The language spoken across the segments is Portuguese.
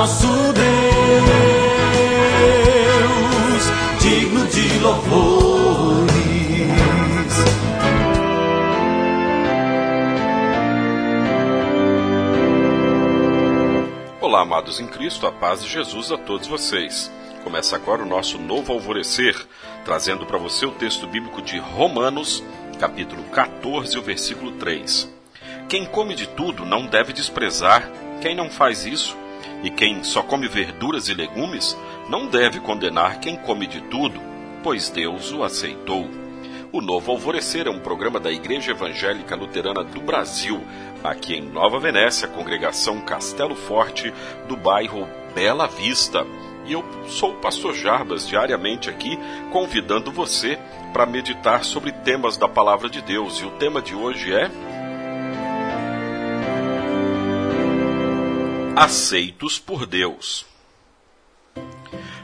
nosso Deus, digno de louvores. Olá, amados em Cristo, a paz de Jesus a todos vocês. Começa agora o nosso novo alvorecer, trazendo para você o texto bíblico de Romanos, capítulo 14, o versículo 3. Quem come de tudo não deve desprezar, quem não faz isso, e quem só come verduras e legumes, não deve condenar quem come de tudo, pois Deus o aceitou. O Novo Alvorecer é um programa da Igreja Evangélica Luterana do Brasil, aqui em Nova Venécia, congregação Castelo Forte, do bairro Bela Vista. E eu sou o pastor Jarbas, diariamente aqui, convidando você para meditar sobre temas da palavra de Deus. E o tema de hoje é Aceitos por Deus.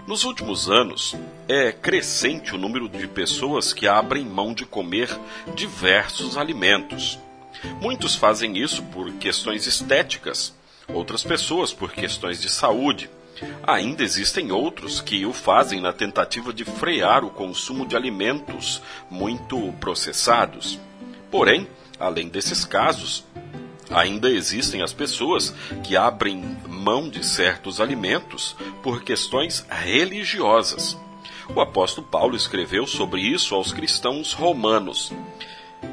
Nos últimos anos, é crescente o número de pessoas que abrem mão de comer diversos alimentos. Muitos fazem isso por questões estéticas, outras pessoas por questões de saúde. Ainda existem outros que o fazem na tentativa de frear o consumo de alimentos muito processados. Porém, além desses casos, Ainda existem as pessoas que abrem mão de certos alimentos por questões religiosas. O apóstolo Paulo escreveu sobre isso aos cristãos romanos.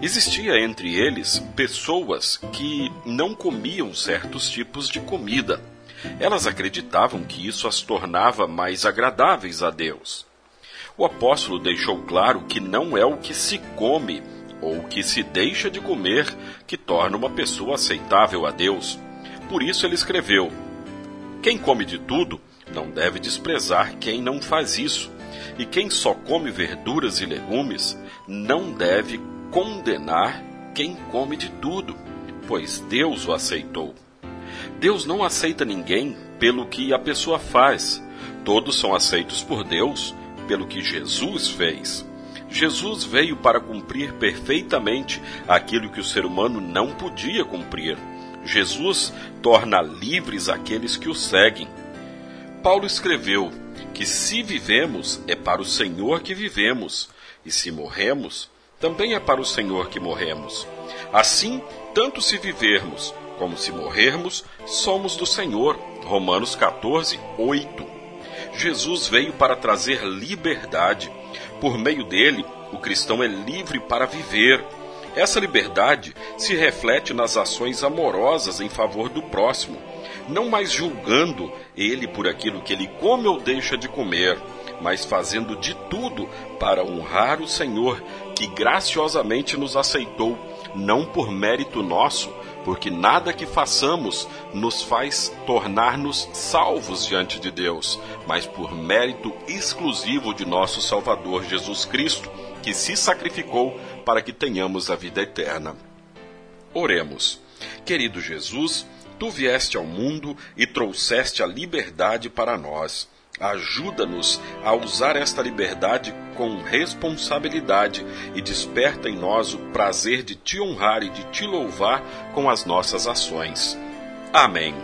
Existia entre eles pessoas que não comiam certos tipos de comida. Elas acreditavam que isso as tornava mais agradáveis a Deus. O apóstolo deixou claro que não é o que se come ou que se deixa de comer que torna uma pessoa aceitável a Deus. Por isso ele escreveu: Quem come de tudo não deve desprezar quem não faz isso, e quem só come verduras e legumes não deve condenar quem come de tudo, pois Deus o aceitou. Deus não aceita ninguém pelo que a pessoa faz. Todos são aceitos por Deus pelo que Jesus fez. Jesus veio para cumprir perfeitamente aquilo que o ser humano não podia cumprir. Jesus torna livres aqueles que o seguem. Paulo escreveu que se vivemos é para o Senhor que vivemos, e se morremos, também é para o Senhor que morremos. Assim, tanto se vivermos como se morrermos, somos do Senhor. Romanos 14, 8. Jesus veio para trazer liberdade. Por meio dele, o cristão é livre para viver. Essa liberdade se reflete nas ações amorosas em favor do próximo, não mais julgando ele por aquilo que ele come ou deixa de comer, mas fazendo de tudo para honrar o Senhor, que graciosamente nos aceitou, não por mérito nosso, porque nada que façamos nos faz tornar-nos salvos diante de Deus, mas por mérito exclusivo de nosso Salvador Jesus Cristo, que se sacrificou para que tenhamos a vida eterna. Oremos. Querido Jesus, tu vieste ao mundo e trouxeste a liberdade para nós. Ajuda-nos a usar esta liberdade com responsabilidade e desperta em nós o prazer de te honrar e de te louvar com as nossas ações. Amém.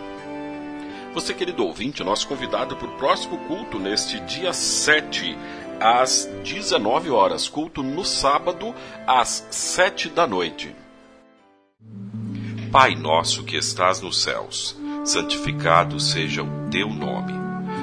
Você, querido ouvinte, nosso convidado para o próximo culto neste dia 7, às 19 horas. Culto no sábado, às 7 da noite. Pai nosso que estás nos céus, santificado seja o teu nome